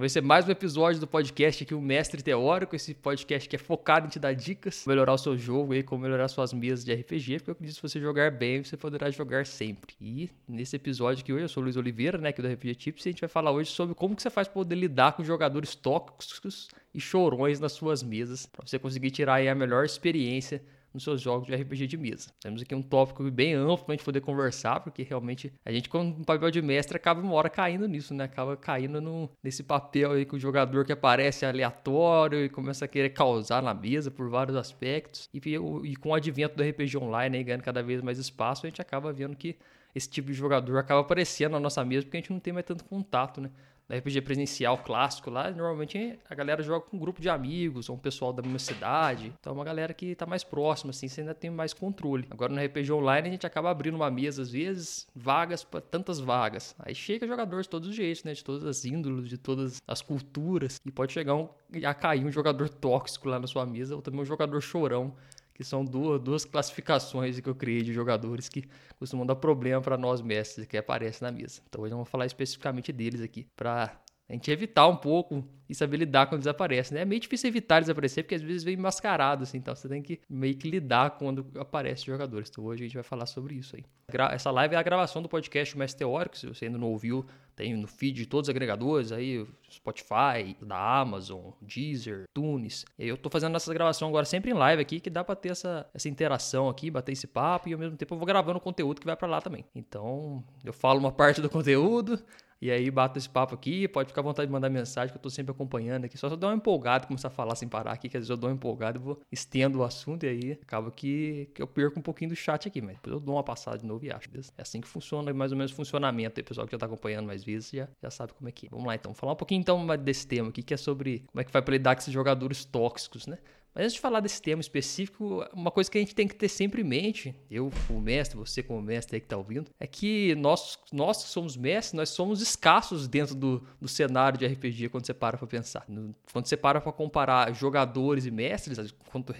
Vai ser mais um episódio do podcast aqui, o Mestre Teórico, esse podcast que é focado em te dar dicas, melhorar o seu jogo e como melhorar suas mesas de RPG, porque eu acredito que se você jogar bem, você poderá jogar sempre. E nesse episódio aqui hoje, eu sou o Luiz Oliveira, né, aqui do RPG Tips, e a gente vai falar hoje sobre como que você faz para poder lidar com jogadores tóxicos e chorões nas suas mesas, para você conseguir tirar aí a melhor experiência nos seus jogos de RPG de mesa. Temos aqui um tópico bem amplo para a gente poder conversar, porque realmente a gente, com um papel de mestre, acaba uma hora caindo nisso, né? Acaba caindo no, nesse papel aí com o jogador que aparece aleatório e começa a querer causar na mesa por vários aspectos. E, e com o advento do RPG online, aí, ganhando cada vez mais espaço, a gente acaba vendo que esse tipo de jogador acaba aparecendo na nossa mesa porque a gente não tem mais tanto contato, né? Da RPG presencial clássico lá, normalmente a galera joga com um grupo de amigos ou um pessoal da mesma cidade. Então é uma galera que tá mais próxima, assim, você ainda tem mais controle. Agora no RPG online a gente acaba abrindo uma mesa, às vezes, vagas para tantas vagas. Aí chega jogadores de todos os jeitos, né? De todas as índoles, de todas as culturas. E pode chegar um, a cair um jogador tóxico lá na sua mesa, ou também um jogador chorão que são duas, duas classificações que eu criei de jogadores que costumam dar problema para nós mestres que aparecem na mesa. Então hoje eu vou falar especificamente deles aqui, para a gente evitar um pouco e saber lidar quando desaparece, né? É meio difícil evitar eles aparecer, porque às vezes vem mascarado, assim, então você tem que meio que lidar quando aparecem jogadores. Então hoje a gente vai falar sobre isso aí. Essa live é a gravação do podcast Mais Teórico, se você ainda não ouviu, tem no feed de todos os agregadores aí, Spotify, da Amazon, Deezer, Tunes. E eu tô fazendo essa gravação agora sempre em live aqui, que dá pra ter essa, essa interação aqui, bater esse papo, e ao mesmo tempo eu vou gravando conteúdo que vai para lá também. Então, eu falo uma parte do conteúdo, e aí bato esse papo aqui, pode ficar à vontade de mandar mensagem que eu tô sempre acompanhando aqui. Só se eu dar uma empolgada, começar a falar sem parar aqui, que às vezes eu dou uma empolgada, eu vou estendo o assunto e aí acaba que, que eu perco um pouquinho do chat aqui, mas depois eu dou uma passada de novo e acho. É assim que funciona, mais ou menos o funcionamento. E o pessoal que já tá acompanhando mais vezes já, já sabe como é que é. Vamos lá então, falar um pouquinho então desse tema aqui, que é sobre como é que vai para lidar com esses jogadores tóxicos, né? Mas antes de falar desse tema específico, uma coisa que a gente tem que ter sempre em mente, eu como mestre, você como mestre aí que está ouvindo, é que nós, nós que somos mestres, nós somos escassos dentro do, do cenário de RPG quando você para para pensar. Quando você para para comparar jogadores e mestres, quanto,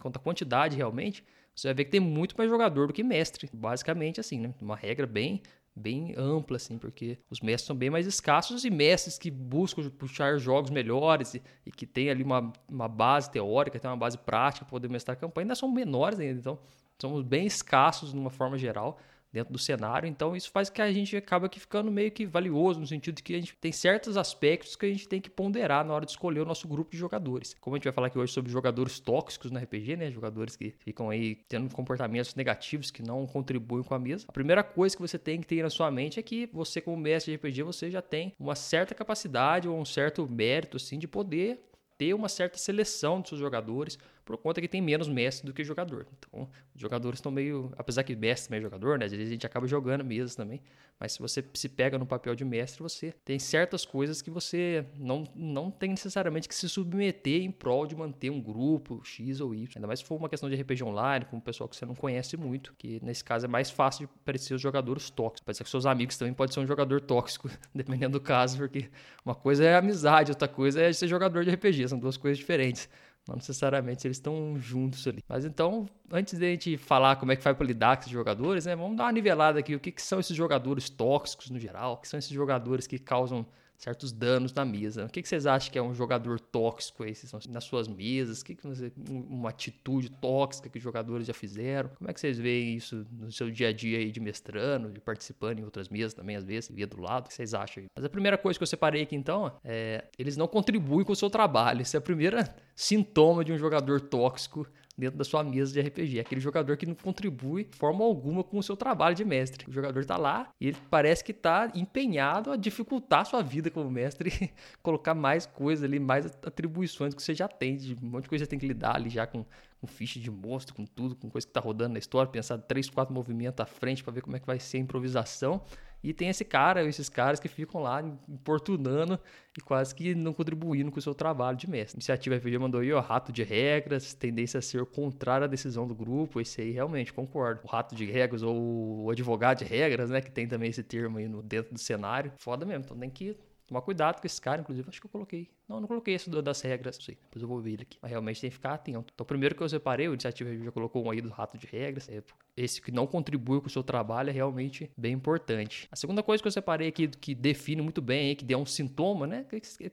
quanto a quantidade realmente, você vai ver que tem muito mais jogador do que mestre. Basicamente assim, né? Uma regra bem bem ampla, assim, porque os mestres são bem mais escassos e mestres que buscam puxar jogos melhores e, e que tem ali uma, uma base teórica, tem uma base prática para poder mestrar a campanha, ainda são menores ainda, então somos bem escassos de uma forma geral dentro do cenário. Então isso faz que a gente acaba que ficando meio que valioso no sentido de que a gente tem certos aspectos que a gente tem que ponderar na hora de escolher o nosso grupo de jogadores. Como a gente vai falar aqui hoje sobre jogadores tóxicos no RPG, né? Jogadores que ficam aí tendo comportamentos negativos que não contribuem com a mesa. A primeira coisa que você tem que ter na sua mente é que você como mestre de RPG, você já tem uma certa capacidade ou um certo mérito assim de poder ter uma certa seleção dos seus jogadores, por conta que tem menos mestre do que jogador. Então, os jogadores estão meio. Apesar que mestre também é jogador, né? Às vezes a gente acaba jogando mesas também. Mas se você se pega no papel de mestre, você tem certas coisas que você não, não tem necessariamente que se submeter em prol de manter um grupo X ou Y. Ainda mais se for uma questão de RPG online, com um pessoal que você não conhece muito, que nesse caso é mais fácil de parecer os jogadores tóxicos. Pode ser que seus amigos também podem ser um jogador tóxico, dependendo do caso, porque uma coisa é amizade, outra coisa é ser jogador de RPG, são duas coisas diferentes. Não necessariamente eles estão juntos ali. Mas então, antes de a gente falar como é que vai para lidar com esses jogadores, né, vamos dar uma nivelada aqui. O que, que são esses jogadores tóxicos no geral? O que são esses jogadores que causam certos danos na mesa. O que, que vocês acham que é um jogador tóxico aí? Nas suas mesas? O que, que você, uma atitude tóxica que os jogadores já fizeram? Como é que vocês veem isso no seu dia a dia aí de mestrando, de participando em outras mesas também, às vezes, via do lado? O que vocês acham aí? Mas a primeira coisa que eu separei aqui então é eles não contribuem com o seu trabalho. Esse é o primeiro sintoma de um jogador tóxico dentro da sua mesa de RPG. É aquele jogador que não contribui de forma alguma com o seu trabalho de mestre. O jogador está lá e ele parece que está empenhado a dificultar a sua vida como mestre colocar mais coisas ali, mais atribuições que você já tem, de um monte de coisa que você tem que lidar ali já com, com ficha de monstro, com tudo, com coisa que está rodando na história, pensar três, quatro movimentos à frente para ver como é que vai ser a improvisação. E tem esse cara, esses caras que ficam lá importunando e quase que não contribuindo com o seu trabalho de mestre. A iniciativa RPG mandou aí, ó, rato de regras, tendência a ser contrária à decisão do grupo. Esse aí realmente concordo. O rato de regras ou o advogado de regras, né? Que tem também esse termo aí no, dentro do cenário. Foda mesmo. Então tem que tomar cuidado com esse cara, inclusive, acho que eu coloquei. Não, não coloquei esse das regras, não sei, depois eu vou ver ele aqui. Mas realmente tem que ficar atento. Então, primeiro que eu separei, o Iniciativa já colocou um aí do rato de regras, é esse que não contribui com o seu trabalho é realmente bem importante. A segunda coisa que eu separei aqui, que define muito bem, que dê um sintoma, né?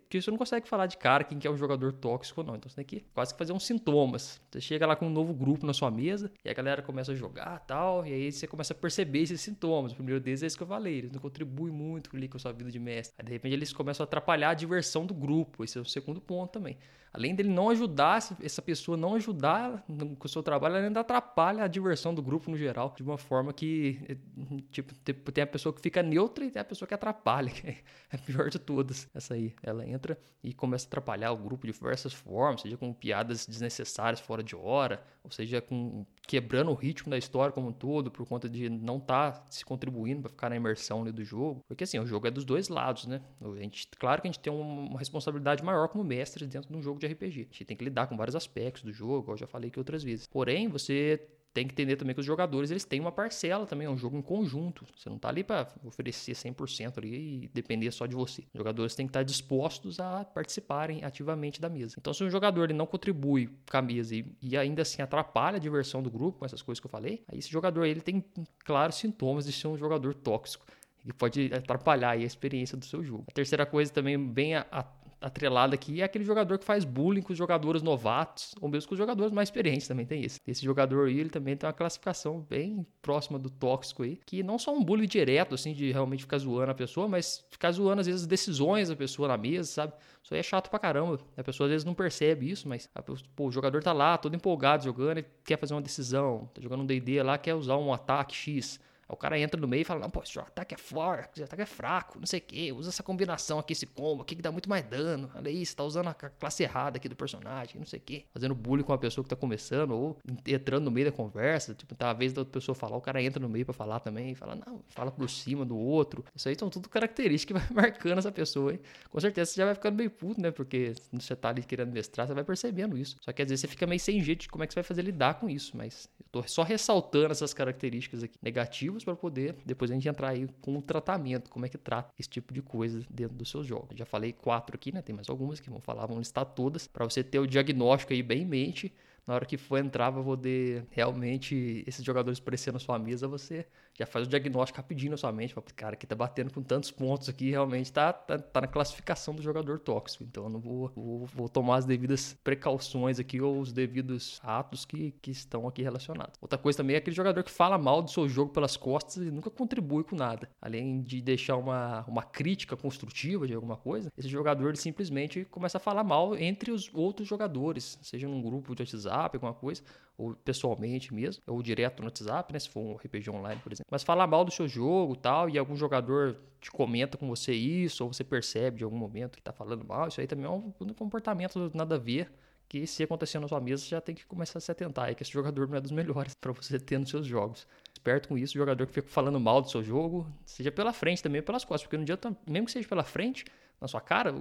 Que você não consegue falar de cara quem que é um jogador tóxico ou não. Então você tem que quase que fazer uns sintomas. Você chega lá com um novo grupo na sua mesa e a galera começa a jogar tal, e aí você começa a perceber esses sintomas. O primeiro deles é esse que eu falei, eles não contribuem muito ali com a sua vida de mestre. Aí de repente eles começam a atrapalhar a diversão do grupo. Esse é o segundo ponto também. Além dele não ajudar, essa pessoa não ajudar com o seu trabalho, ela ainda atrapalha a diversão do grupo no geral, de uma forma que, eh, tipo, tem a pessoa que fica neutra e tem a pessoa que atrapalha, que é a pior de todas. Essa aí, ela entra e começa a atrapalhar o grupo de diversas formas, seja com piadas desnecessárias fora de hora, ou seja, com quebrando o ritmo da história como um todo, por conta de não estar tá se contribuindo para ficar na imersão do jogo. Porque assim, o jogo é dos dois lados, né? A gente, claro que a gente tem uma responsabilidade maior como mestre dentro de um jogo de RPG. A gente tem que lidar com vários aspectos do jogo, eu já falei aqui outras vezes. Porém, você tem que entender também que os jogadores eles têm uma parcela também, é um jogo em conjunto. Você não está ali para oferecer 100% ali e depender só de você. Os jogadores têm que estar dispostos a participarem ativamente da mesa. Então, se um jogador ele não contribui com a mesa e, e ainda assim atrapalha a diversão do grupo com essas coisas que eu falei, aí esse jogador ele tem claros sintomas de ser um jogador tóxico que pode atrapalhar a experiência do seu jogo. A terceira coisa também bem a, a atrelado aqui é aquele jogador que faz bullying com os jogadores novatos, ou mesmo com os jogadores mais experientes também tem isso. Esse jogador aí, ele também tem uma classificação bem próxima do tóxico aí, que não só um bullying direto, assim, de realmente ficar zoando a pessoa, mas ficar zoando às vezes as decisões da pessoa na mesa, sabe? Isso aí é chato pra caramba. A pessoa às vezes não percebe isso, mas pô, o jogador tá lá, todo empolgado jogando, e quer fazer uma decisão, tá jogando um D&D lá, quer usar um ataque X o cara entra no meio e fala: Não, pô, esse ataque é forte, esse ataque é fraco, não sei o que, usa essa combinação aqui, esse combo aqui que dá muito mais dano. Olha isso, tá usando a classe errada aqui do personagem, não sei o que. Fazendo bullying com a pessoa que tá começando, ou entrando no meio da conversa. Tipo, tá a vez da outra pessoa falar, o cara entra no meio para falar também, e fala, não, fala por cima do outro. Isso aí são tudo características que vai marcando essa pessoa, hein? Com certeza você já vai ficando meio puto, né? Porque você tá ali querendo mestrar, você vai percebendo isso. Só que às vezes você fica meio sem jeito de como é que você vai fazer lidar com isso, mas só ressaltando essas características aqui negativas para poder depois a gente entrar aí com o tratamento, como é que trata esse tipo de coisa dentro dos seus jogos. Já falei quatro aqui, né? Tem mais algumas que vão falar, vamos listar todas, para você ter o diagnóstico aí bem em mente. Na hora que for entrar, vai poder realmente esses jogadores aparecer na sua mesa, você já faz o diagnóstico rapidinho na sua mente. Fala, cara, que tá batendo com tantos pontos aqui, realmente tá, tá, tá na classificação do jogador tóxico. Então eu não vou, vou, vou, tomar as devidas precauções aqui ou os devidos atos que, que estão aqui relacionados. Outra coisa também é aquele jogador que fala mal do seu jogo pelas costas e nunca contribui com nada. Além de deixar uma, uma crítica construtiva de alguma coisa, esse jogador ele simplesmente começa a falar mal entre os outros jogadores, seja num grupo de WhatsApp, alguma coisa, ou pessoalmente mesmo, ou direto no WhatsApp, né, se for um RPG online, por exemplo. Mas falar mal do seu jogo tal, e algum jogador te comenta com você isso, ou você percebe de algum momento que tá falando mal, isso aí também é um, comportamento nada a ver que se acontecer na sua mesa, você já tem que começar a se atentar aí, que esse jogador não é dos melhores para você ter nos seus jogos. Esperto com isso, o jogador que fica falando mal do seu jogo, seja pela frente também, pelas costas, porque no dia, mesmo que seja pela frente, na sua cara,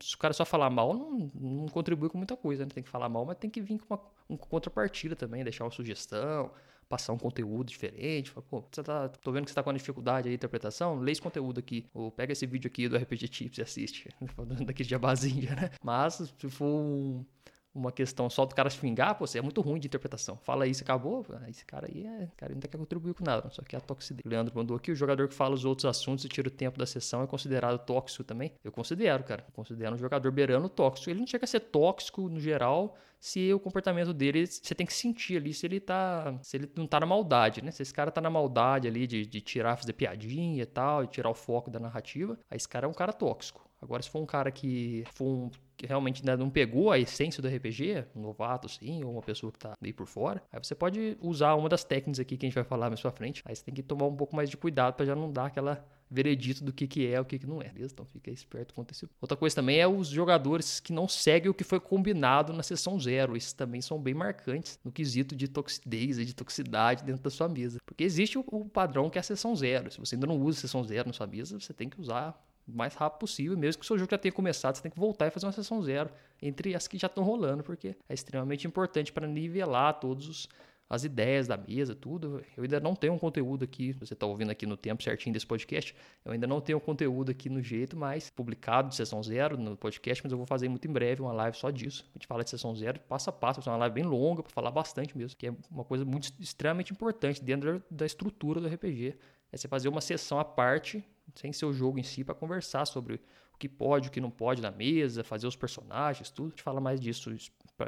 se o cara só falar mal, não, não contribui com muita coisa, né? Tem que falar mal, mas tem que vir com uma, contrapartida também, deixar uma sugestão, passar um conteúdo diferente. Fala, pô, você tá, tô vendo que você tá com uma dificuldade aí de interpretação, lê esse conteúdo aqui. Ou pega esse vídeo aqui do RPG Tips e assiste. Daqui de jabazinha, né? Mas se for um, uma questão só do cara xingar, pô, você é muito ruim de interpretação. Fala isso, acabou. Esse cara aí é, cara ainda quer contribuir com nada, só que é a toxicidade. O Leandro mandou aqui, o jogador que fala os outros assuntos e tira o tempo da sessão é considerado tóxico também? Eu considero, cara. Eu considero um jogador beirando tóxico. Ele não chega a ser tóxico no geral, se o comportamento dele, você tem que sentir ali se ele tá, se ele não tá na maldade, né? Se esse cara tá na maldade ali de, de tirar, fazer piadinha e tal, e tirar o foco da narrativa, aí esse cara é um cara tóxico. Agora, se for um cara que for um que realmente ainda não pegou a essência do RPG, um novato sim, ou uma pessoa que está meio por fora, aí você pode usar uma das técnicas aqui que a gente vai falar mais pra frente. Aí você tem que tomar um pouco mais de cuidado para já não dar aquela veredito do que, que é o que, que não é, beleza? Então fica esperto com isso. Outra coisa também é os jogadores que não seguem o que foi combinado na sessão zero. Esses também são bem marcantes no quesito de toxidez e de toxicidade dentro da sua mesa. Porque existe o, o padrão que é a sessão zero. Se você ainda não usa a sessão zero na sua mesa, você tem que usar o mais rápido possível. Mesmo que o seu jogo já tenha começado, você tem que voltar e fazer uma sessão zero entre as que já estão rolando, porque é extremamente importante para nivelar todos os, as ideias da mesa, tudo. Eu ainda não tenho um conteúdo aqui, você está ouvindo aqui no tempo certinho desse podcast, eu ainda não tenho um conteúdo aqui no jeito mais publicado de sessão zero no podcast, mas eu vou fazer muito em breve uma live só disso. A gente fala de sessão zero, passo a passo, vai ser uma live bem longa para falar bastante mesmo, que é uma coisa muito extremamente importante dentro da estrutura do RPG. É você fazer uma sessão à parte, sem ser o jogo em si, para conversar sobre o que pode, o que não pode na mesa, fazer os personagens, tudo. A gente fala mais disso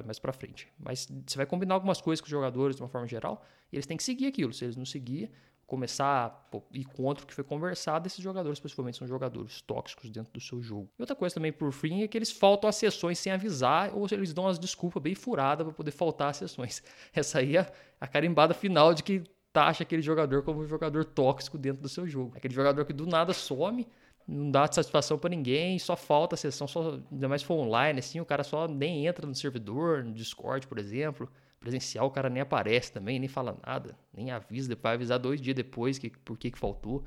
mais para frente. Mas você vai combinar algumas coisas com os jogadores de uma forma geral, e eles têm que seguir aquilo. Se eles não seguir, começar a ir contra o que foi conversado, esses jogadores principalmente são jogadores tóxicos dentro do seu jogo. E outra coisa também por fim é que eles faltam às sessões sem avisar ou eles dão umas desculpas bem furadas para poder faltar às sessões. Essa aí é a carimbada final de que taxa aquele jogador como um jogador tóxico dentro do seu jogo. Aquele jogador que do nada some, não dá satisfação para ninguém, só falta a sessão, só, ainda mais se for online, assim, o cara só nem entra no servidor, no Discord, por exemplo. Presencial, o cara nem aparece também, nem fala nada, nem avisa, vai avisar dois dias depois que, por que, que faltou.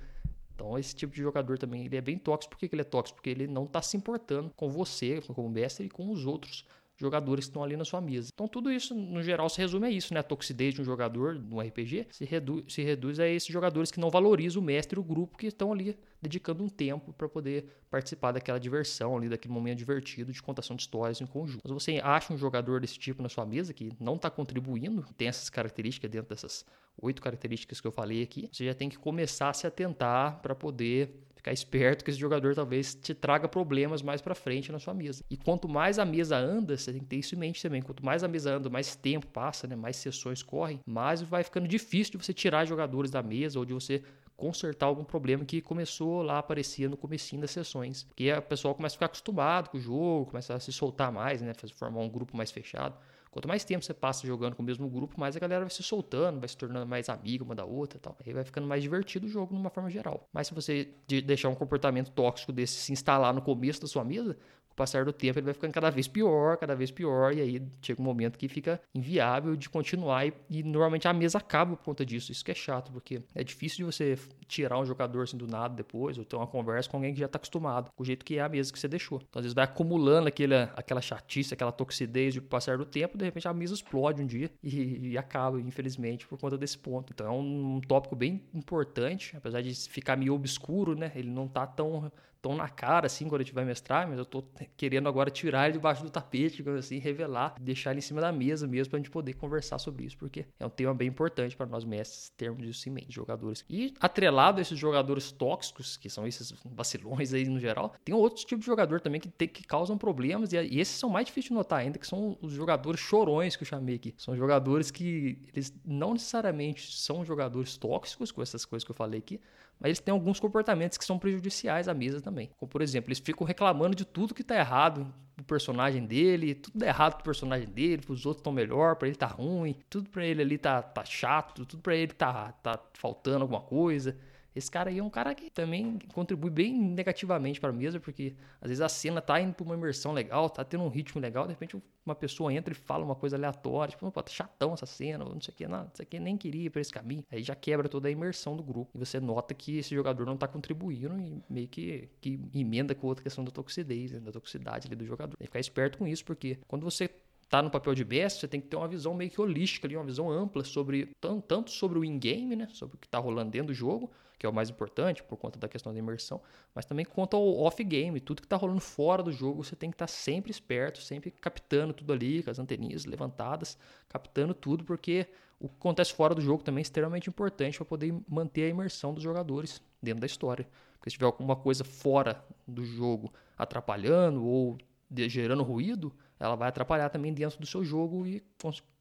Então, esse tipo de jogador também ele é bem tóxico. Por que, que ele é tóxico? Porque ele não está se importando com você, como mestre, e com os outros jogadores que estão ali na sua mesa. Então tudo isso, no geral, se resume a isso, né? A toxidez de um jogador no RPG se, redu se reduz a esses jogadores que não valorizam o mestre e o grupo que estão ali dedicando um tempo para poder participar daquela diversão ali, daquele momento divertido de contação de histórias em conjunto. Mas você acha um jogador desse tipo na sua mesa que não está contribuindo, tem essas características dentro dessas oito características que eu falei aqui, você já tem que começar a se atentar para poder ficar esperto que esse jogador talvez te traga problemas mais para frente na sua mesa. E quanto mais a mesa anda, você tem que ter isso em mente também. Quanto mais a mesa anda, mais tempo passa, né, mais sessões correm, mais vai ficando difícil de você tirar jogadores da mesa ou de você consertar algum problema que começou lá aparecer no comecinho das sessões. Porque a pessoa começa a ficar acostumado com o jogo, começa a se soltar mais, né, formar um grupo mais fechado. Quanto mais tempo você passa jogando com o mesmo grupo, mais a galera vai se soltando, vai se tornando mais amiga uma da outra e tal. Aí vai ficando mais divertido o jogo de uma forma geral. Mas se você deixar um comportamento tóxico desse se instalar no começo da sua mesa, o passar do tempo ele vai ficando cada vez pior, cada vez pior, e aí chega um momento que fica inviável de continuar e, e, normalmente a mesa acaba por conta disso. Isso que é chato, porque é difícil de você tirar um jogador assim do nada depois, ou ter uma conversa com alguém que já está acostumado, com o jeito que é a mesa que você deixou. Então às vezes vai acumulando aquele, aquela chatice, aquela toxidez de passar do tempo, de repente a mesa explode um dia e, e acaba, infelizmente, por conta desse ponto. Então é um, um tópico bem importante, apesar de ficar meio obscuro, né? Ele não tá tão tão na cara, assim, quando a gente vai mestrar, mas eu tô querendo agora tirar ele debaixo do tapete, assim, revelar, deixar ele em cima da mesa mesmo pra gente poder conversar sobre isso, porque é um tema bem importante para nós mestres termos isso em mente, jogadores. E atrelado a esses jogadores tóxicos, que são esses vacilões aí no geral, tem outros tipos de jogador também que, tem, que causam problemas, e, e esses são mais difíceis de notar ainda, que são os jogadores chorões que eu chamei aqui. São jogadores que eles não necessariamente são jogadores tóxicos, com essas coisas que eu falei aqui, mas eles têm alguns comportamentos que são prejudiciais à mesa também. Como, por exemplo, eles ficam reclamando de tudo que está errado do personagem dele, tudo é errado pro personagem dele, os outros estão melhor, para ele tá ruim, tudo para ele ali tá, tá chato, tudo para ele tá, tá faltando alguma coisa. Esse cara aí é um cara que também contribui bem negativamente para a mesa, porque às vezes a cena tá indo para uma imersão legal, tá tendo um ritmo legal, de repente uma pessoa entra e fala uma coisa aleatória, tipo, pô, tá chatão essa cena, não sei o que, não, isso aqui nem queria ir por esse caminho. Aí já quebra toda a imersão do grupo. E você nota que esse jogador não tá contribuindo e meio que, que emenda com outra questão da toxidez, né, da toxicidade ali do jogador. Tem que ficar esperto com isso, porque quando você tá no papel de mestre, você tem que ter uma visão meio que holística ali, uma visão ampla sobre tanto sobre o in-game, né, sobre o que tá rolando dentro do jogo, que é o mais importante por conta da questão da imersão, mas também quanto ao off-game, tudo que está rolando fora do jogo, você tem que estar tá sempre esperto, sempre captando tudo ali, com as anteninhas levantadas, captando tudo, porque o que acontece fora do jogo também é extremamente importante para poder manter a imersão dos jogadores dentro da história. Porque se tiver alguma coisa fora do jogo atrapalhando ou gerando ruído, ela vai atrapalhar também dentro do seu jogo e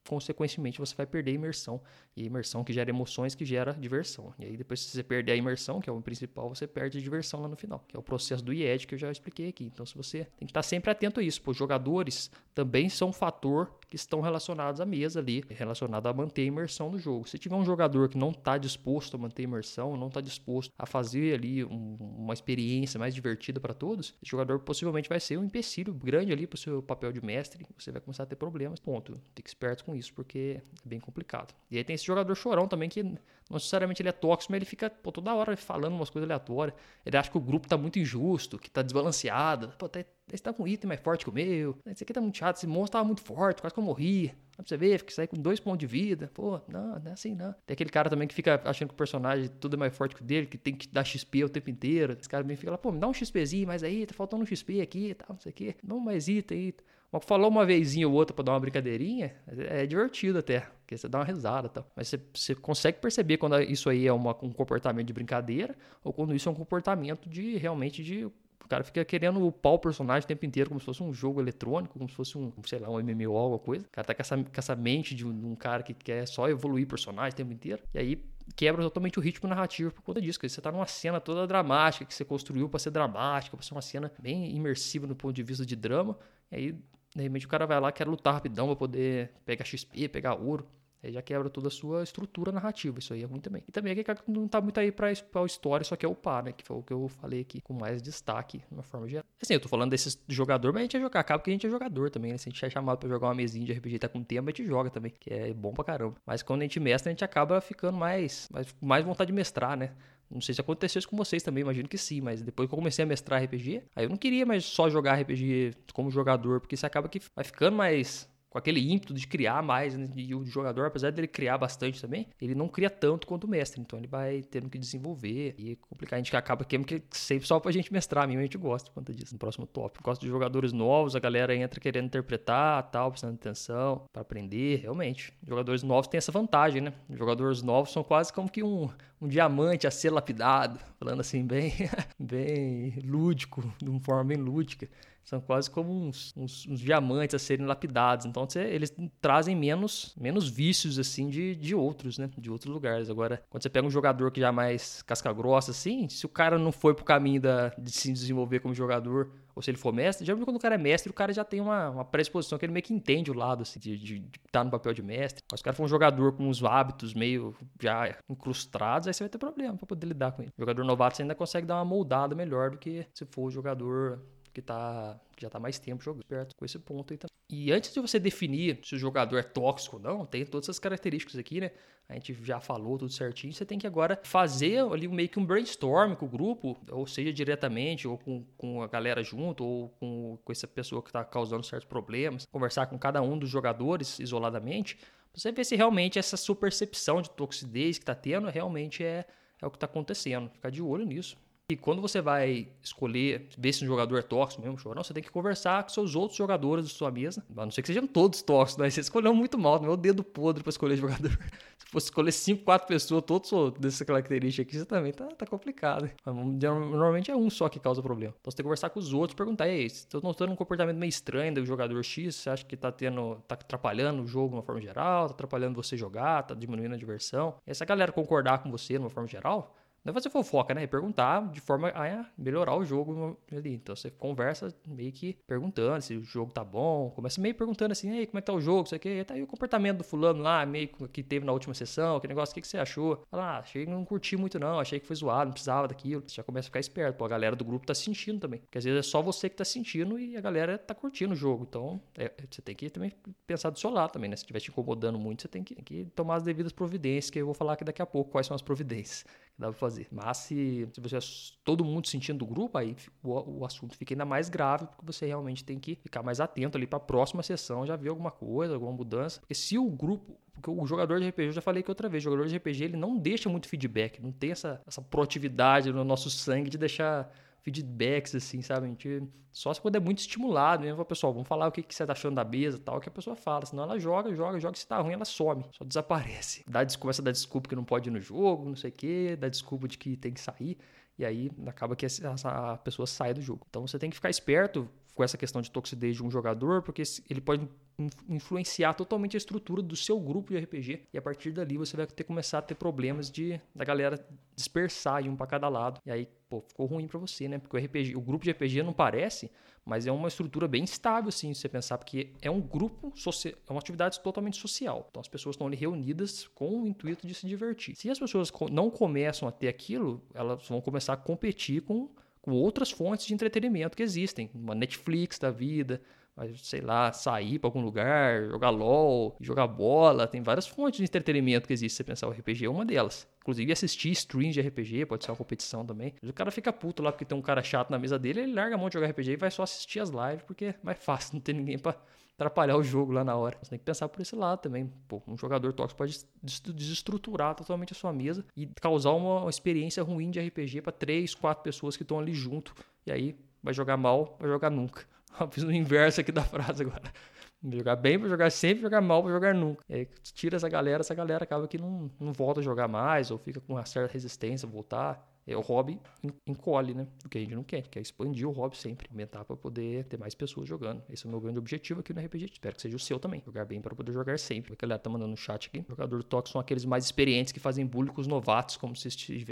consequentemente você vai perder a imersão. E a imersão que gera emoções, que gera diversão. E aí depois se você perder a imersão, que é o principal, você perde a diversão lá no final, que é o processo do IED que eu já expliquei aqui. Então se você tem que estar sempre atento a isso, pois jogadores também são um fator que estão relacionados à mesa ali, relacionado a manter a imersão do jogo. Se tiver um jogador que não está disposto a manter a imersão, não está disposto a fazer ali um, uma experiência mais divertida para todos, esse jogador possivelmente vai ser um empecilho grande ali para o seu papel de mestre, você vai começar a ter problemas. Ponto. Tem que esperto com isso, porque é bem complicado. E aí tem esse jogador chorão também, que não necessariamente ele é tóxico, mas ele fica pô, toda hora falando umas coisas aleatórias. Ele acha que o grupo tá muito injusto, que tá desbalanceado. Pô, tá, esse tá com um item mais forte que o meu, esse aqui tá muito chato, esse monstro tava muito forte, quase que eu morri. Pra você ver, fica sair com dois pontos de vida. Pô, não, não é assim não. Tem aquele cara também que fica achando que o personagem tudo é mais forte que o dele, que tem que dar XP o tempo inteiro. Esse cara também fica lá, pô, me dá um XPzinho, mas aí tá faltando um XP aqui e tal, não sei o quê. Não mais item aí. Falou uma vezinha ou outra pra dar uma brincadeirinha, é divertido até, porque você dá uma risada e tal. Mas você, você consegue perceber quando isso aí é uma, um comportamento de brincadeira ou quando isso é um comportamento de realmente de o cara fica querendo upar o personagem o tempo inteiro, como se fosse um jogo eletrônico, como se fosse um, sei lá, um MMO, alguma coisa. O cara tá com essa, com essa mente de um, de um cara que quer só evoluir personagem o tempo inteiro. E aí quebra totalmente o ritmo narrativo por conta disso. Você tá numa cena toda dramática que você construiu para ser dramática, para ser uma cena bem imersiva no ponto de vista de drama. E aí de repente o cara vai lá, quer lutar rapidão pra poder pegar XP, pegar ouro. Aí já quebra toda a sua estrutura narrativa. Isso aí é ruim também. E também é que não tá muito aí pra, pra história, só que é o par, né? Que foi o que eu falei aqui com mais destaque, de uma forma geral. Assim, eu tô falando desses jogador, mas a gente é jogar. Acaba porque a gente é jogador também, né? Se a gente é chamado pra jogar uma mesinha de RPG e tá com tempo, a gente joga também. Que é bom pra caramba. Mas quando a gente mestra, a gente acaba ficando mais, mais, mais vontade de mestrar, né? Não sei se aconteceu isso com vocês também, imagino que sim, mas depois que eu comecei a mestrar RPG, aí eu não queria mais só jogar RPG como jogador, porque você acaba que vai ficando mais com aquele ímpeto de criar mais, né? e o jogador, apesar dele criar bastante também, ele não cria tanto quanto o mestre, então ele vai tendo que desenvolver e é complicar. A gente acaba que sempre só pra gente mestrar, a mim a gente gosta conta disso. No próximo tópico, gosto de jogadores novos, a galera entra querendo interpretar, tal, prestando atenção para aprender, realmente. Jogadores novos têm essa vantagem, né? Jogadores novos são quase como que um, um diamante a ser lapidado, falando assim bem, bem lúdico, de uma forma bem lúdica são quase como uns, uns, uns, diamantes a serem lapidados. Então você, eles trazem menos, menos vícios assim de, de outros, né? De outros lugares. Agora, quando você pega um jogador que já é mais casca grossa, assim, se o cara não foi pro caminho da, de se desenvolver como jogador, ou se ele for mestre, geralmente quando o cara é mestre, o cara já tem uma, uma predisposição que ele meio que entende o lado assim, de, de, estar no papel de mestre. Mas se o cara for um jogador com uns hábitos meio já incrustados, aí você vai ter problema para poder lidar com ele. O jogador novato você ainda consegue dar uma moldada melhor do que se for o jogador que tá que já está mais tempo jogando perto com esse ponto aí também. E antes de você definir se o jogador é tóxico ou não, tem todas essas características aqui, né? A gente já falou tudo certinho. Você tem que agora fazer ali meio que um brainstorm com o grupo, ou seja, diretamente, ou com, com a galera junto, ou com, com essa pessoa que está causando certos problemas. Conversar com cada um dos jogadores isoladamente, pra você ver se realmente essa sua percepção de toxidez que está tendo realmente é, é o que está acontecendo. Ficar de olho nisso. E quando você vai escolher, ver se um jogador é tóxico mesmo, chorão, você tem que conversar com seus outros jogadores da sua mesa. A não ser que sejam todos tóxicos, mas você escolheu muito mal, não é o dedo podre para escolher jogador. se fosse escolher 5, 4 pessoas, todos dessa característica aqui, você também tá, tá complicado. Normalmente é um só que causa problema. Então você tem que conversar com os outros, perguntar, ei, estou notando um comportamento meio estranho do jogador X, você acha que tá tendo, tá atrapalhando o jogo de uma forma geral, tá atrapalhando você jogar, tá diminuindo a diversão. E essa galera concordar com você de uma forma geral, não é fazer fofoca, né? É perguntar de forma a melhorar o jogo ali. Então você conversa meio que perguntando se o jogo tá bom. Começa meio perguntando assim, Ei, como é que tá o jogo? Isso aqui, tá aí o comportamento do fulano lá, meio que teve na última sessão, que negócio, o que, que você achou? Fala, ah, achei que não curti muito, não, achei que foi zoado, não precisava daquilo. Você já começa a ficar esperto. Pô, a galera do grupo tá sentindo também. Porque às vezes é só você que tá sentindo e a galera tá curtindo o jogo. Então, é, você tem que também pensar do seu lado também, né? Se estiver te incomodando muito, você tem que, tem que tomar as devidas providências, que eu vou falar aqui daqui a pouco quais são as providências dá pra fazer. Mas se, se você é todo mundo sentindo do grupo, aí o, o, assunto fica ainda mais grave, porque você realmente tem que ficar mais atento ali para a próxima sessão, já ver alguma coisa, alguma mudança. Porque se o grupo porque o jogador de RPG, eu já falei que outra vez, o jogador de RPG ele não deixa muito feedback, não tem essa, essa proatividade no nosso sangue de deixar feedbacks, assim, sabe? A gente, só se quando é muito estimulado, né? Pessoal, vamos falar o que, que você tá achando da mesa tal, que a pessoa fala. Senão ela joga, joga, joga. Se tá ruim, ela some, só desaparece. Dá, começa a dar desculpa que não pode ir no jogo, não sei o quê, dá desculpa de que tem que sair. E aí acaba que essa, a pessoa sai do jogo. Então você tem que ficar esperto com essa questão de toxidez de um jogador, porque ele pode influenciar totalmente a estrutura do seu grupo de RPG e a partir dali você vai ter começar a ter problemas de da galera dispersar um para cada lado. E aí, pô, ficou ruim para você, né? Porque o RPG, o grupo de RPG não parece, mas é uma estrutura bem estável assim, se você pensar, porque é um grupo é uma atividade totalmente social. Então as pessoas estão ali reunidas com o intuito de se divertir. Se as pessoas não começam a ter aquilo, elas vão começar a competir com com outras fontes de entretenimento que existem, uma Netflix da vida, sei lá, sair para algum lugar, jogar LOL, jogar bola, tem várias fontes de entretenimento que existem. Você pensar, o RPG é uma delas. Inclusive assistir streams de RPG, pode ser uma competição também. O cara fica puto lá porque tem um cara chato na mesa dele, ele larga a mão de jogar RPG e vai só assistir as lives, porque é mais fácil, não tem ninguém pra atrapalhar o jogo lá na hora. Você tem que pensar por esse lado também. Pô, um jogador tóxico pode desestruturar totalmente a sua mesa e causar uma experiência ruim de RPG para três, quatro pessoas que estão ali junto. E aí vai jogar mal, vai jogar nunca. Fiz o inverso aqui da frase agora. Jogar bem pra jogar sempre, jogar mal pra jogar nunca. E aí tira essa galera, essa galera acaba que não, não volta a jogar mais, ou fica com uma certa resistência a voltar é, o hobby encolhe, né? O que a gente não quer, quer expandir o hobby sempre, aumentar para poder ter mais pessoas jogando. Esse é o meu grande objetivo aqui no RPG. Espero que seja o seu também. Jogar bem para poder jogar sempre. A galera tá mandando no chat aqui. Jogador tóxico são aqueles mais experientes que fazem bullying com os novatos, como se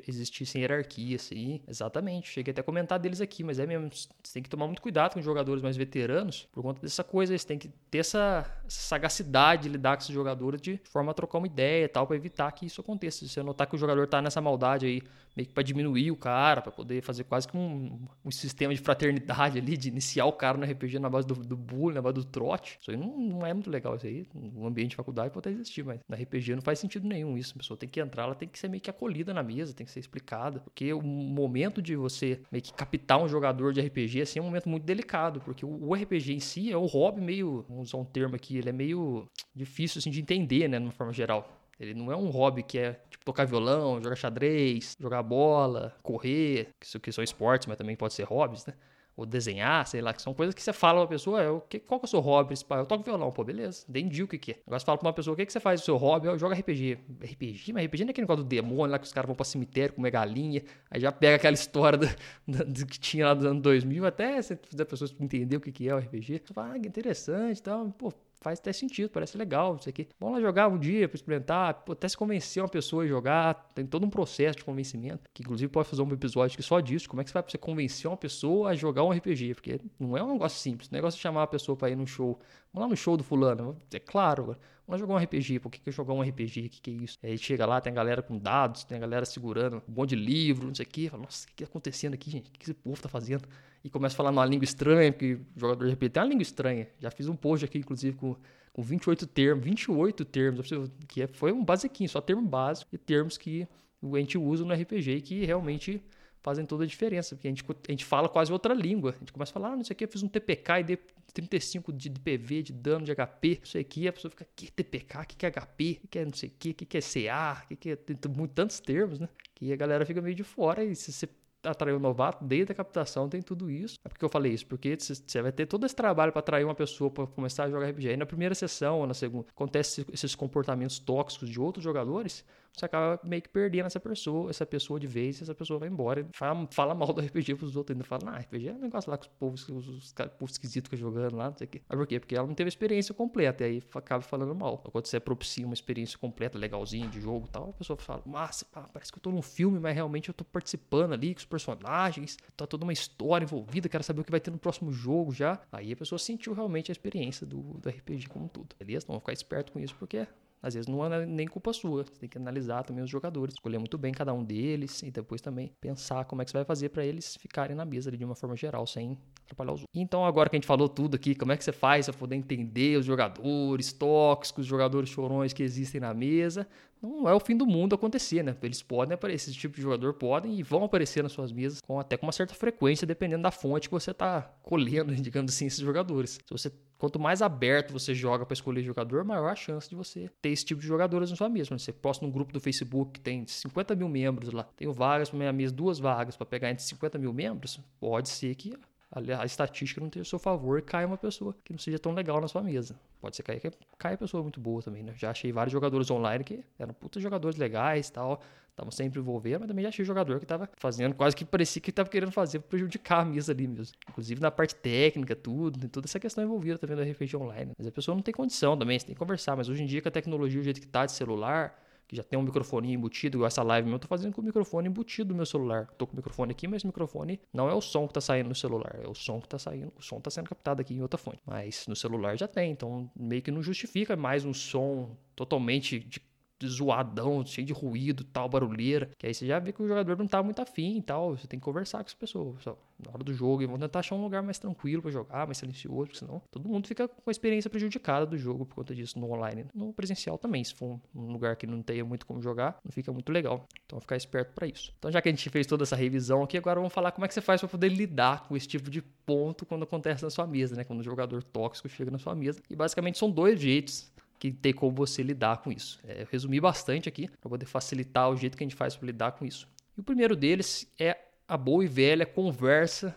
existissem hierarquia, assim. Exatamente. Cheguei até a comentar deles aqui, mas é mesmo. Você tem que tomar muito cuidado com os jogadores mais veteranos por conta dessa coisa. Você tem que ter essa, essa sagacidade de lidar com esses jogadores de forma a trocar uma ideia e tal, para evitar que isso aconteça. Se você notar que o jogador tá nessa maldade aí, meio que pra diminuir diminuir o cara, para poder fazer quase que um, um, sistema de fraternidade ali, de iniciar o cara no RPG na base do, do bullying, na base do trote. Isso aí não, não é muito legal. Isso aí, no ambiente de faculdade pode até existir, mas na RPG não faz sentido nenhum isso. A pessoa tem que entrar, ela tem que ser meio que acolhida na mesa, tem que ser explicada. Porque o momento de você meio que captar um jogador de RPG assim, é um momento muito delicado, porque o, RPG em si é um hobby meio, vamos usar um termo aqui, ele é meio difícil assim, de entender, né, de uma forma geral. Ele não é um hobby que é tipo tocar violão, jogar xadrez, jogar bola, correr, que são esportes, mas também pode ser hobbies, né? Ou desenhar, sei lá, que são coisas que você fala pra uma pessoa, é, que, qual que é o seu hobby principal? Eu toco violão, pô, beleza, entendi o que, que é. Agora você fala pra uma pessoa, o que, que você faz do seu hobby? Eu jogo RPG. RPG? Mas RPG não é aquele negócio do demônio lá que os caras vão pra cemitério comer galinha, aí já pega aquela história do, do, do que tinha lá dos anos 2000, até você fazer a pessoa entender o que, que é o RPG. Você fala, ah, interessante e tal, pô, faz até sentido, parece legal, isso aqui. Vamos lá jogar um dia para experimentar, até se convencer uma pessoa a jogar, tem todo um processo de convencimento, que inclusive pode fazer um episódio que só disso, como é que você vai pra você convencer uma pessoa a jogar um RPG, porque não é um negócio simples, o negócio de chamar a pessoa para ir no show, vamos lá no show do fulano, é claro, vamos lá jogar um RPG, por que, que jogar um RPG, o que, que é isso? Aí chega lá, tem a galera com dados, tem a galera segurando um monte de livro, não sei o que, fala, nossa, o que, que tá acontecendo aqui, gente? O que esse povo tá fazendo? E começa a falar numa língua estranha, porque o jogador de RPG tem uma língua estranha. Já fiz um post aqui, inclusive, com, com 28 termos, 28 termos, que é, foi um basiquinho, só termo básico e termos que a gente usa no RPG e que realmente fazem toda a diferença, porque a gente, a gente fala quase outra língua. A gente começa a falar, ah, não sei o que, eu fiz um TPK e dei 35 de PV, de dano de HP, isso aqui, a pessoa fica, que TPK, o que é HP, o que é não sei o que, o que é CA, o que é... Tem tantos termos, né? Que a galera fica meio de fora e se você atrair um novato, desde a captação tem tudo isso. É porque eu falei isso, porque você vai ter todo esse trabalho para atrair uma pessoa para começar a jogar RPG. Aí na primeira sessão ou na segunda, acontece esses comportamentos tóxicos de outros jogadores, você acaba meio que perdendo essa pessoa, essa pessoa de vez, essa pessoa vai embora. Fala, fala mal do RPG pros outros, ainda fala, ah, RPG é um negócio lá com os povos, os, os, povos esquisitos que jogando lá, não sei o quê. Mas por quê? Porque ela não teve experiência completa, e aí acaba falando mal. Quando você propicia uma experiência completa, legalzinha de jogo e tal, a pessoa fala, massa, parece que eu tô num filme, mas realmente eu tô participando ali com os personagens, tá toda uma história envolvida, quero saber o que vai ter no próximo jogo já. Aí a pessoa sentiu realmente a experiência do, do RPG como tudo, beleza? Então vamos ficar esperto com isso, porque às vezes não é nem culpa sua. Você tem que analisar também os jogadores, escolher muito bem cada um deles e depois também pensar como é que você vai fazer para eles ficarem na mesa de uma forma geral, sem atrapalhar os outros. Então, agora que a gente falou tudo aqui, como é que você faz para poder entender os jogadores tóxicos, os jogadores chorões que existem na mesa? Não é o fim do mundo acontecer, né? Eles podem aparecer, esse tipo de jogador podem e vão aparecer nas suas mesas com até com uma certa frequência, dependendo da fonte que você está colhendo, digamos assim, esses jogadores. Se você Quanto mais aberto você joga para escolher jogador, maior a chance de você ter esse tipo de jogadores na sua mesa. Você posta num grupo do Facebook que tem 50 mil membros lá, tenho vagas para minha mesa, duas vagas para pegar entre 50 mil membros, pode ser que a, a estatística não esteja a seu favor caia uma pessoa que não seja tão legal na sua mesa. Pode ser que caia pessoa muito boa também, né? Já achei vários jogadores online que eram puta jogadores legais e tal, estavam sempre envolvendo, mas também já achei jogador que estava fazendo quase que parecia que estava querendo fazer prejudicar a mesa ali mesmo. Inclusive na parte técnica, tudo, tem toda essa questão envolvida também no RPG online. Mas a pessoa não tem condição também, você tem que conversar. Mas hoje em dia, com a tecnologia, o jeito que tá de celular, que já tem um microfone embutido, igual essa live eu tô fazendo com o microfone embutido no meu celular. Tô com o microfone aqui, mas o microfone não é o som que tá saindo no celular, é o som que tá saindo, o som tá sendo captado aqui em outra fonte. Mas no celular já tem, então meio que não justifica mais um som totalmente de zoadão, cheio de ruído, tal, barulheira. Que aí você já vê que o jogador não tá muito afim e tal. Você tem que conversar com as pessoas. Na hora do jogo, e vão tentar achar um lugar mais tranquilo para jogar, mais silencioso, senão todo mundo fica com a experiência prejudicada do jogo por conta disso no online. No presencial também, se for um lugar que não tenha muito como jogar, não fica muito legal. Então ficar esperto para isso. Então já que a gente fez toda essa revisão aqui, agora vamos falar como é que você faz para poder lidar com esse tipo de ponto quando acontece na sua mesa, né? Quando o jogador tóxico chega na sua mesa. E basicamente são dois jeitos que tem como você lidar com isso. É, eu resumi bastante aqui para poder facilitar o jeito que a gente faz para lidar com isso. E o primeiro deles é a boa e velha conversa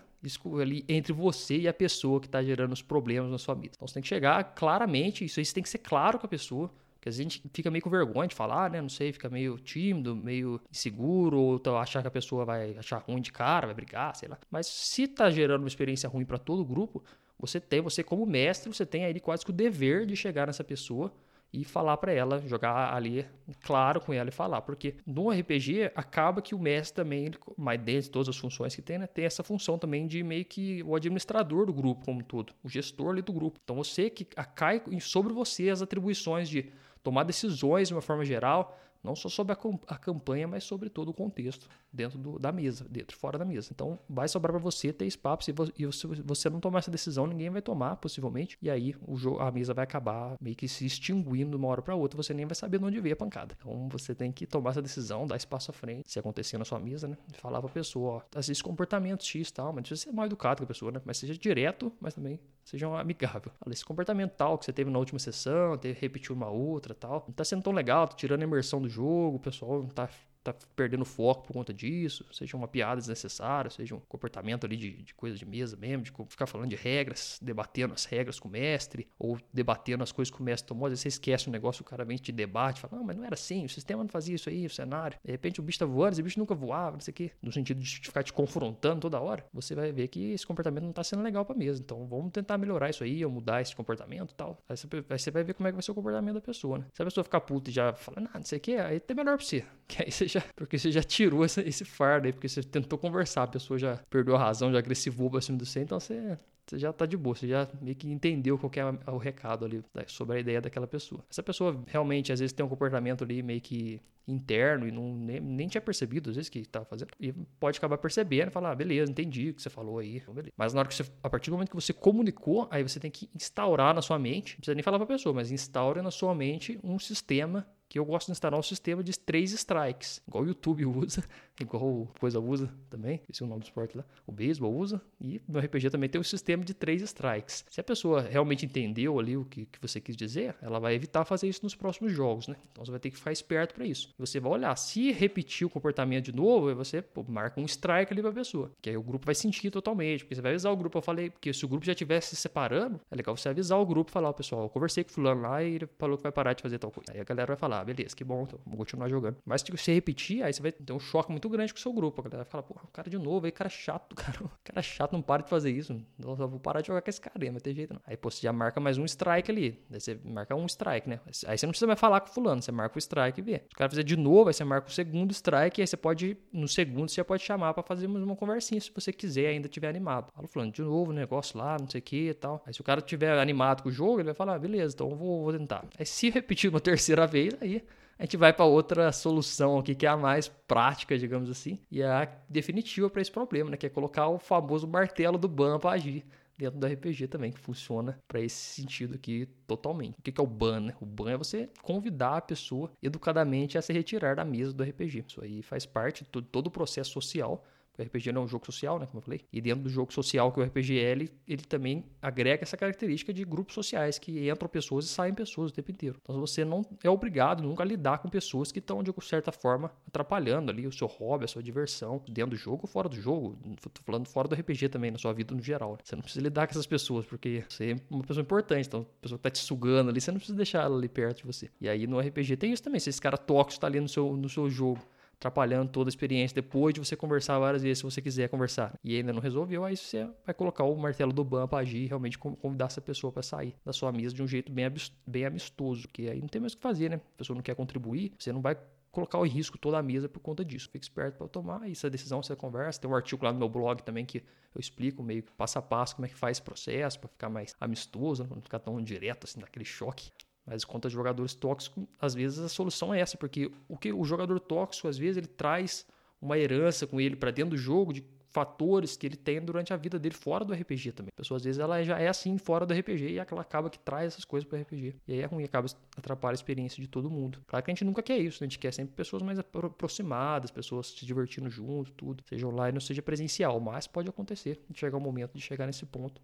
ali entre você e a pessoa que está gerando os problemas na sua vida. Então você tem que chegar claramente, isso aí tem que ser claro com a pessoa. Porque a gente fica meio com vergonha de falar, né? Não sei, fica meio tímido, meio inseguro, ou então achar que a pessoa vai achar ruim de cara, vai brigar, sei lá. Mas se tá gerando uma experiência ruim para todo o grupo, você tem, você como mestre, você tem aí quase que o dever de chegar nessa pessoa e falar para ela, jogar ali claro com ela e falar, porque no RPG acaba que o mestre também, mas dentro de todas as funções que tem, né, tem essa função também de meio que o administrador do grupo como um todo, o gestor ali do grupo. Então você que cai sobre você as atribuições de tomar decisões de uma forma geral, não só sobre a, campanha, mas sobre todo o contexto dentro do, da mesa, dentro fora da mesa. Então, vai sobrar para você ter espaço. E se você não tomar essa decisão, ninguém vai tomar, possivelmente. E aí o jogo, a mesa vai acabar meio que se extinguindo de uma hora para outra. Você nem vai saber de onde veio a pancada. Então, você tem que tomar essa decisão, dar espaço à frente, se acontecer na sua mesa, né? Falar pra pessoa, ó, vezes comportamento X e tal, mas precisa ser mal educado com a pessoa, né? Mas seja direto, mas também seja amigável. Olha, esse comportamento tal que você teve na última sessão, teve repetir uma outra tal, não tá sendo tão legal, tá tirando a imersão do jogo, o pessoal tá tá perdendo foco por conta disso, seja uma piada desnecessária, seja um comportamento ali de, de coisa de mesa mesmo, de ficar falando de regras, debatendo as regras com o mestre, ou debatendo as coisas que o mestre tomou. Às vezes você esquece um negócio, o cara vem te debate, fala, não, mas não era assim, o sistema não fazia isso aí, o cenário. De repente o bicho tá voando, esse bicho nunca voava, não sei o quê. No sentido de ficar te confrontando toda hora, você vai ver que esse comportamento não tá sendo legal pra mesa. Então vamos tentar melhorar isso aí, ou mudar esse comportamento e tal. Aí você vai ver como é que vai ser o comportamento da pessoa, né? Se a pessoa ficar puta e já fala, não, não sei o quê, aí é melhor pra você. Que aí você já, porque você já tirou essa, esse fardo aí, porque você tentou conversar, a pessoa já perdeu a razão, já agressivou pra cima do você, então você você já tá de boa, você já meio que entendeu qual que é o recado ali sobre a ideia daquela pessoa. Essa pessoa realmente às vezes tem um comportamento ali meio que interno e não, nem, nem tinha percebido às vezes que estava fazendo. E pode acabar percebendo falar, ah, beleza, entendi o que você falou aí. Então, mas na hora que você, a partir do momento que você comunicou, aí você tem que instaurar na sua mente, não precisa nem falar pra pessoa, mas instaure na sua mente um sistema que eu gosto de instalar um sistema de três strikes, igual o YouTube usa, igual coisa usa também, esse é o nome do esporte lá, o beisebol usa, e no RPG também tem o sistema de três strikes. Se a pessoa realmente entendeu ali o que, que você quis dizer, ela vai evitar fazer isso nos próximos jogos, né? Então você vai ter que ficar esperto para isso. Você vai olhar, se repetir o comportamento de novo, você pô, marca um strike ali pra pessoa, que aí o grupo vai sentir totalmente, porque você vai avisar o grupo, eu falei, porque se o grupo já estivesse se separando, é legal você avisar o grupo, falar, ó, pessoal, eu conversei com o fulano lá e ele falou que vai parar de fazer tal coisa. Aí a galera vai falar, ah, beleza, que bom, então vou continuar jogando. Mas se você repetir, aí você vai ter um choque muito grande com o seu grupo. A galera vai falar, pô, cara de novo, aí cara chato, cara. Cara chato, não para de fazer isso. Eu vou parar de jogar com esse cara, não ter jeito não. Aí, pô, você já marca mais um strike ali. Você marca um strike, né? Aí você não precisa mais falar com o fulano, você marca o strike e vê. Se o cara fizer de novo, aí você marca o segundo strike, aí você pode, no segundo, você já pode chamar para fazer uma conversinha, se você quiser, ainda tiver animado. Fala, fulano, de novo, negócio lá, não sei o que e tal. Aí se o cara tiver animado com o jogo, ele vai falar, ah, beleza, então eu vou, vou tentar. Aí se repetir uma terceira vez, aí a gente vai para outra solução aqui que é a mais prática, digamos assim, e é a definitiva para esse problema, né? Que é colocar o famoso martelo do ban para agir dentro do RPG também, que funciona para esse sentido aqui totalmente. O que é o ban? Né? O ban é você convidar a pessoa educadamente a se retirar da mesa do RPG. Isso aí faz parte de todo o processo social o RPG não é um jogo social, né, como eu falei. E dentro do jogo social que o RPG é, ele, ele também agrega essa característica de grupos sociais, que entram pessoas e saem pessoas o tempo inteiro. Então você não é obrigado nunca a lidar com pessoas que estão, de certa forma, atrapalhando ali o seu hobby, a sua diversão, dentro do jogo ou fora do jogo. Tô falando fora do RPG também, na sua vida no geral. Né? Você não precisa lidar com essas pessoas, porque você é uma pessoa importante. Então, a pessoa que tá te sugando ali, você não precisa deixar ela ali perto de você. E aí no RPG tem isso também. Se esse cara tóxico tá ali no seu, no seu jogo, atrapalhando toda a experiência depois de você conversar várias vezes, se você quiser conversar. E ainda não resolveu, aí você vai colocar o martelo do ban para agir e realmente convidar essa pessoa para sair da sua mesa de um jeito bem, bem amistoso, que aí não tem mais o que fazer, né? A pessoa não quer contribuir, você não vai colocar em risco toda a mesa por conta disso. Fique esperto para tomar essa decisão, essa conversa. Tem um artigo lá no meu blog também que eu explico meio passo a passo como é que faz esse processo para ficar mais amistoso, não ficar tão direto assim, daquele choque. Mas contra jogadores tóxicos, às vezes a solução é essa, porque o que o jogador tóxico, às vezes, ele traz uma herança com ele para dentro do jogo de fatores que ele tem durante a vida dele fora do RPG também. A pessoa às vezes ela já é assim fora do RPG e ela acaba que traz essas coisas para o RPG. E aí é ruim, acaba atrapalha a experiência de todo mundo. Claro que a gente nunca quer isso, né? a gente quer sempre pessoas mais aproximadas, pessoas se divertindo junto, tudo, seja online ou seja presencial, mas pode acontecer chegar o momento de chegar nesse ponto.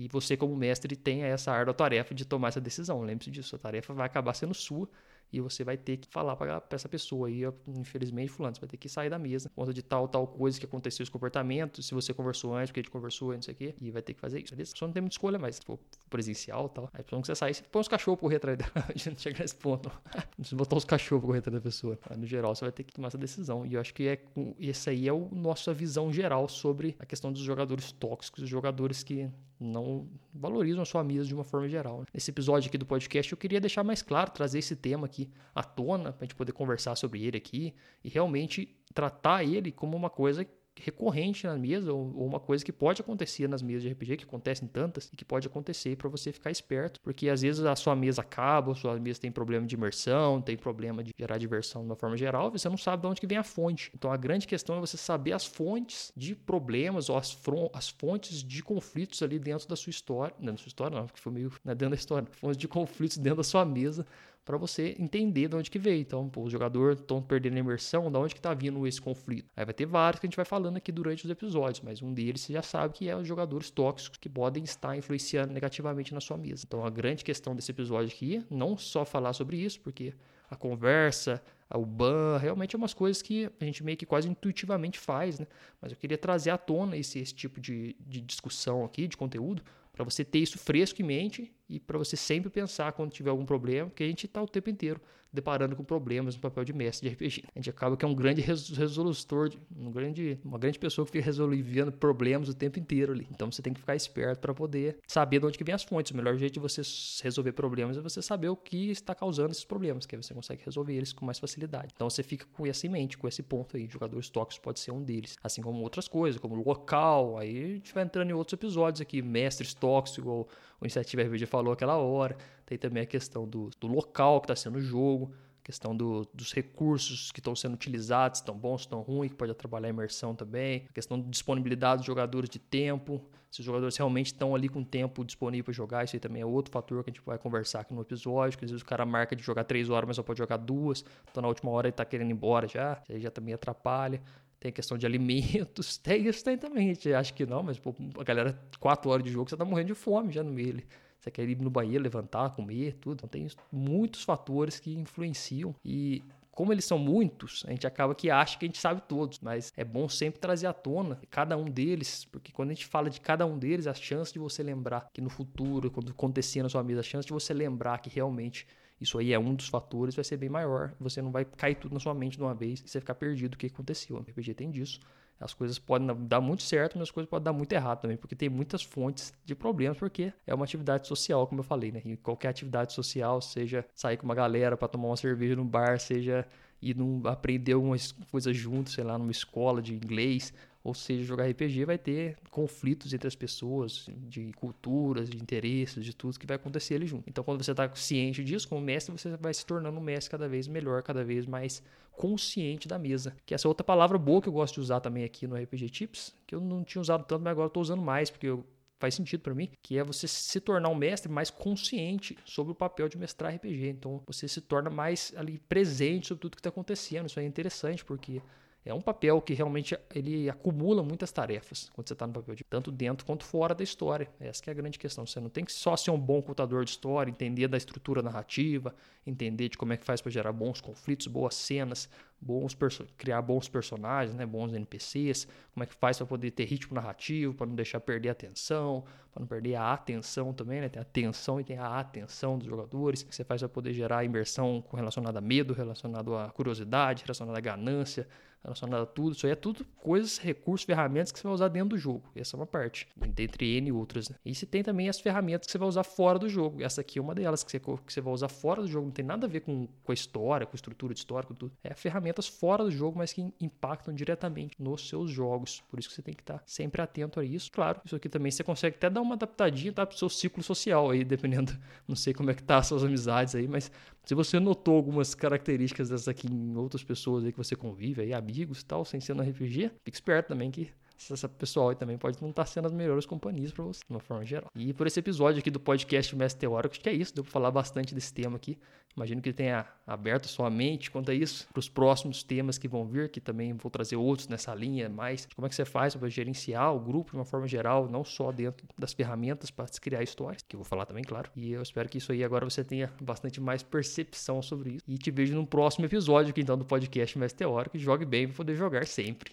E você, como mestre, tem essa árdua tarefa de tomar essa decisão. Lembre-se disso, a tarefa vai acabar sendo sua e você vai ter que falar para essa pessoa aí, infelizmente, fulano, você vai ter que sair da mesa por conta de tal, tal coisa que aconteceu, esse comportamento, se você conversou antes, porque a gente conversou, não sei o quê, e vai ter que fazer isso, beleza? Só não tem muita escolha mais, se for presencial e tal. Aí, que você sair, você põe os cachorros correr atrás dela, a gente não chega nesse ponto. Você botar os cachorros correr atrás da pessoa. Mas, no geral, você vai ter que tomar essa decisão. E eu acho que é, essa aí é a nossa visão geral sobre a questão dos jogadores tóxicos, os jogadores que não valorizam a sua mesa de uma forma geral. Nesse episódio aqui do podcast, eu queria deixar mais claro, trazer esse tema aqui à tona, para a gente poder conversar sobre ele aqui e realmente tratar ele como uma coisa recorrente na mesa ou, ou, uma coisa que pode acontecer nas mesas de RPG, que acontecem tantas, e que pode acontecer para você ficar esperto, porque às vezes a sua mesa acaba, a sua mesa tem problema de imersão, tem problema de gerar diversão de uma forma geral, você não sabe de onde que vem a fonte. Então a grande questão é você saber as fontes de problemas ou as, as fontes de conflitos ali dentro da sua história, não da sua história não, porque foi meio né, dentro da história, fontes de conflitos dentro da sua mesa para você entender de onde que veio. Então, pô, os jogadores estão perdendo a imersão, de onde que está vindo esse conflito. Aí vai ter vários que a gente vai falando aqui durante os episódios, mas um deles você já sabe que é os jogadores tóxicos que podem estar influenciando negativamente na sua mesa. Então, a grande questão desse episódio aqui, não só falar sobre isso, porque a conversa, o ban, realmente é umas coisas que a gente meio que quase intuitivamente faz, né? Mas eu queria trazer à tona esse, esse tipo de, de discussão aqui, de conteúdo, para você ter isso fresco em mente e para você sempre pensar quando tiver algum problema, porque a gente está o tempo inteiro deparando com problemas no papel de mestre de RPG. A gente acaba que é um grande resolutor, um grande, uma grande pessoa que fica resolvendo problemas o tempo inteiro ali. Então você tem que ficar esperto para poder saber de onde que vem as fontes. O melhor jeito de você resolver problemas é você saber o que está causando esses problemas, que aí você consegue resolver eles com mais facilidade. Então você fica com isso em mente, com esse ponto aí. Jogadores tóxicos pode ser um deles, assim como outras coisas, como local. Aí a gente vai entrando em outros episódios aqui, mestres tóxicos, ou o Iniciativa RPG falou aquela hora. Tem também a questão do, do local que está sendo o jogo, a questão do, dos recursos que estão sendo utilizados, estão bons, estão ruins, que pode atrapalhar a imersão também. A questão da disponibilidade dos jogadores de tempo, se os jogadores realmente estão ali com tempo disponível para jogar, isso aí também é outro fator que a gente vai conversar aqui no episódio, que às vezes o cara marca de jogar três horas, mas só pode jogar duas, então na última hora ele está querendo ir embora já, isso aí já também atrapalha tem a questão de alimentos, tem isso tem também, a gente acha que não, mas pô, a galera, quatro horas de jogo, você tá morrendo de fome já no meio. Você quer ir no banheiro, levantar, comer, tudo. Então tem muitos fatores que influenciam e como eles são muitos, a gente acaba que acha que a gente sabe todos, mas é bom sempre trazer à tona cada um deles, porque quando a gente fala de cada um deles, a chance de você lembrar que no futuro, quando acontecer na sua mesa, a chance de você lembrar que realmente isso aí é um dos fatores, vai ser bem maior. Você não vai cair tudo na sua mente de uma vez e você ficar perdido o que aconteceu. O RPG tem disso. As coisas podem dar muito certo, mas as coisas podem dar muito errado também, porque tem muitas fontes de problemas, porque é uma atividade social, como eu falei, né? E qualquer atividade social, seja sair com uma galera para tomar uma cerveja no bar, seja ir num, aprender algumas coisas juntos, sei lá, numa escola de inglês, ou seja, jogar RPG vai ter conflitos entre as pessoas, de culturas, de interesses, de tudo que vai acontecer ali junto. Então, quando você está ciente disso, como mestre, você vai se tornando um mestre cada vez melhor, cada vez mais consciente da mesa. Que essa outra palavra boa que eu gosto de usar também aqui no RPG Tips, que eu não tinha usado tanto, mas agora estou usando mais, porque eu faz sentido para mim, que é você se tornar um mestre mais consciente sobre o papel de mestrar RPG. Então, você se torna mais ali presente sobre tudo que está acontecendo. Isso é interessante porque é um papel que realmente ele acumula muitas tarefas quando você está no papel de tanto dentro quanto fora da história. Essa é a grande questão. Você não tem que só ser um bom contador de história, entender da estrutura narrativa, entender de como é que faz para gerar bons conflitos, boas cenas, bons criar bons personagens, né, bons NPCs, como é que faz para poder ter ritmo narrativo, para não deixar perder a atenção, para não perder a atenção também, né? Tem a atenção e tem a atenção dos jogadores, que você faz para poder gerar imersão relacionada a medo, relacionado a curiosidade, relacionada a ganância, relacionado a tudo. Isso aí é tudo coisas, recursos, ferramentas que você vai usar dentro do jogo. Essa é uma parte, entre N outras. Né? E se tem também as ferramentas que você vai usar fora do jogo. Essa aqui é uma delas que você, que você vai usar fora do jogo. Não tem nada a ver com, com a história, com a estrutura de história, com tudo. É a ferramenta ferramentas fora do jogo, mas que impactam diretamente nos seus jogos. Por isso que você tem que estar sempre atento a isso. Claro, isso aqui também você consegue até dar uma adaptadinha tá, para o seu ciclo social aí, dependendo, não sei como é que tá as suas amizades aí, mas se você notou algumas características dessas aqui em outras pessoas aí que você convive, aí, amigos e tal, sem ser no RPG, fique esperto também que essa pessoal também pode não estar sendo as melhores companhias para você, de uma forma geral. E por esse episódio aqui do podcast Mestre Teórico, acho que é isso, deu para falar bastante desse tema aqui. Imagino que tenha aberto sua mente quanto a isso, para os próximos temas que vão vir, que também vou trazer outros nessa linha, mais como é que você faz para gerenciar o grupo de uma forma geral, não só dentro das ferramentas para criar histórias, que eu vou falar também, claro. E eu espero que isso aí agora você tenha bastante mais percepção sobre isso. E te vejo no próximo episódio aqui então do podcast Mestre Teórico. Jogue bem para poder jogar sempre.